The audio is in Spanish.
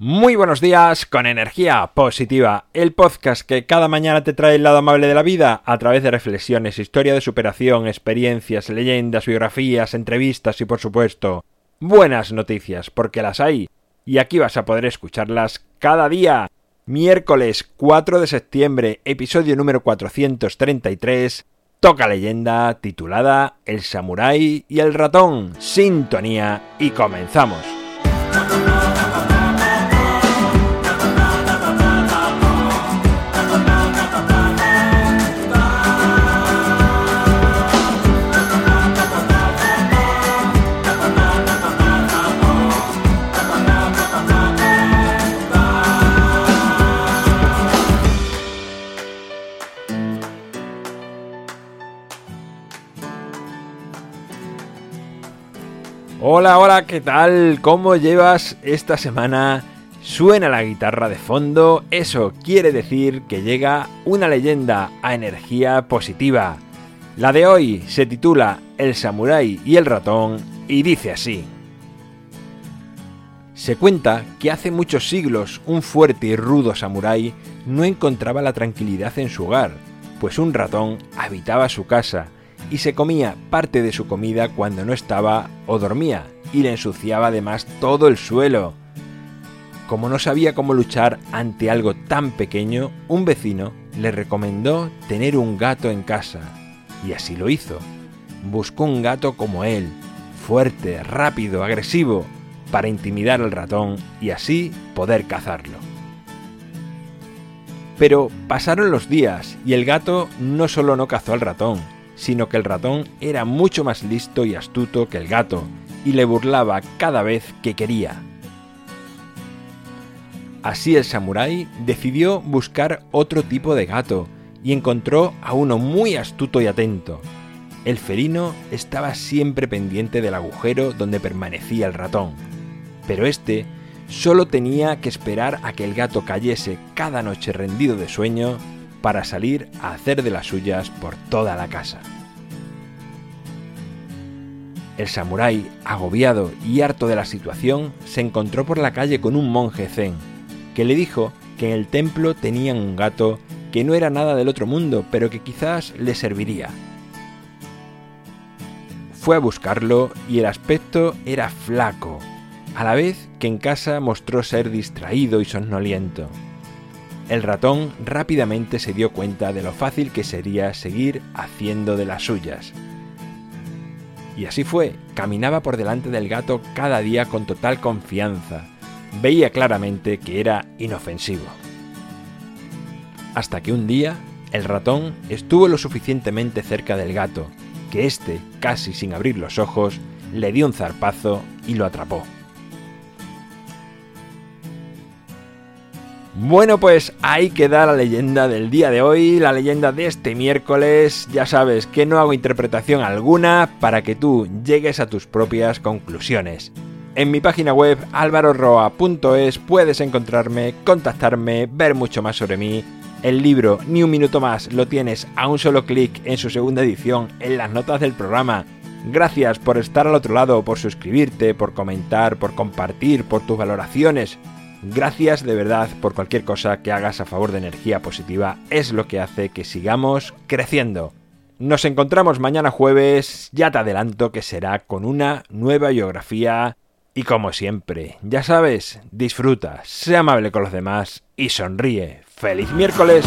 Muy buenos días con energía positiva, el podcast que cada mañana te trae el lado amable de la vida a través de reflexiones, historia de superación, experiencias, leyendas, biografías, entrevistas y por supuesto buenas noticias, porque las hay y aquí vas a poder escucharlas cada día. Miércoles 4 de septiembre, episodio número 433, toca leyenda titulada El samurái y el ratón. Sintonía y comenzamos. Hola, hola, ¿qué tal? ¿Cómo llevas esta semana? Suena la guitarra de fondo, eso quiere decir que llega una leyenda a energía positiva. La de hoy se titula El samurái y el ratón y dice así. Se cuenta que hace muchos siglos un fuerte y rudo samurái no encontraba la tranquilidad en su hogar, pues un ratón habitaba su casa y se comía parte de su comida cuando no estaba o dormía y le ensuciaba además todo el suelo. Como no sabía cómo luchar ante algo tan pequeño, un vecino le recomendó tener un gato en casa y así lo hizo. Buscó un gato como él, fuerte, rápido, agresivo, para intimidar al ratón y así poder cazarlo. Pero pasaron los días y el gato no solo no cazó al ratón, sino que el ratón era mucho más listo y astuto que el gato, y le burlaba cada vez que quería. Así el samurái decidió buscar otro tipo de gato, y encontró a uno muy astuto y atento. El felino estaba siempre pendiente del agujero donde permanecía el ratón, pero este solo tenía que esperar a que el gato cayese cada noche rendido de sueño para salir a hacer de las suyas por toda la casa. El samurái, agobiado y harto de la situación, se encontró por la calle con un monje zen, que le dijo que en el templo tenían un gato que no era nada del otro mundo, pero que quizás le serviría. Fue a buscarlo y el aspecto era flaco, a la vez que en casa mostró ser distraído y somnoliento. El ratón rápidamente se dio cuenta de lo fácil que sería seguir haciendo de las suyas. Y así fue, caminaba por delante del gato cada día con total confianza. Veía claramente que era inofensivo. Hasta que un día, el ratón estuvo lo suficientemente cerca del gato, que éste, casi sin abrir los ojos, le dio un zarpazo y lo atrapó. Bueno, pues ahí queda la leyenda del día de hoy, la leyenda de este miércoles. Ya sabes que no hago interpretación alguna para que tú llegues a tus propias conclusiones. En mi página web alvaroroa.es puedes encontrarme, contactarme, ver mucho más sobre mí. El libro Ni un minuto más lo tienes a un solo clic en su segunda edición en las notas del programa. Gracias por estar al otro lado, por suscribirte, por comentar, por compartir, por tus valoraciones. Gracias de verdad por cualquier cosa que hagas a favor de energía positiva, es lo que hace que sigamos creciendo. Nos encontramos mañana jueves, ya te adelanto que será con una nueva biografía y como siempre, ya sabes, disfruta, sea amable con los demás y sonríe. ¡Feliz miércoles!